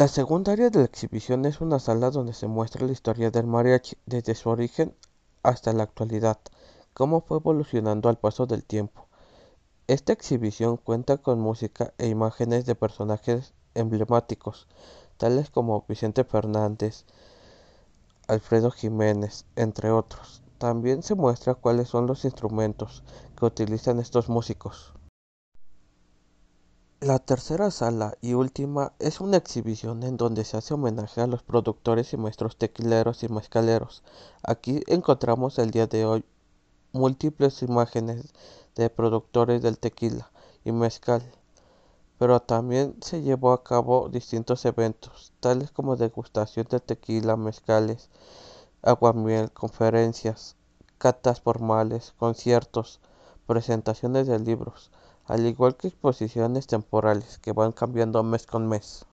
La segunda área de la exhibición es una sala donde se muestra la historia del mariachi desde su origen hasta la actualidad, cómo fue evolucionando al paso del tiempo. Esta exhibición cuenta con música e imágenes de personajes emblemáticos, tales como Vicente Fernández, Alfredo Jiménez, entre otros. También se muestra cuáles son los instrumentos que utilizan estos músicos. La tercera sala y última es una exhibición en donde se hace homenaje a los productores y maestros tequileros y mezcaleros. Aquí encontramos el día de hoy múltiples imágenes de productores del tequila y mezcal, pero también se llevó a cabo distintos eventos, tales como degustación de tequila, mezcales, aguamiel, conferencias, catas formales, conciertos, presentaciones de libros, al igual que exposiciones temporales que van cambiando mes con mes.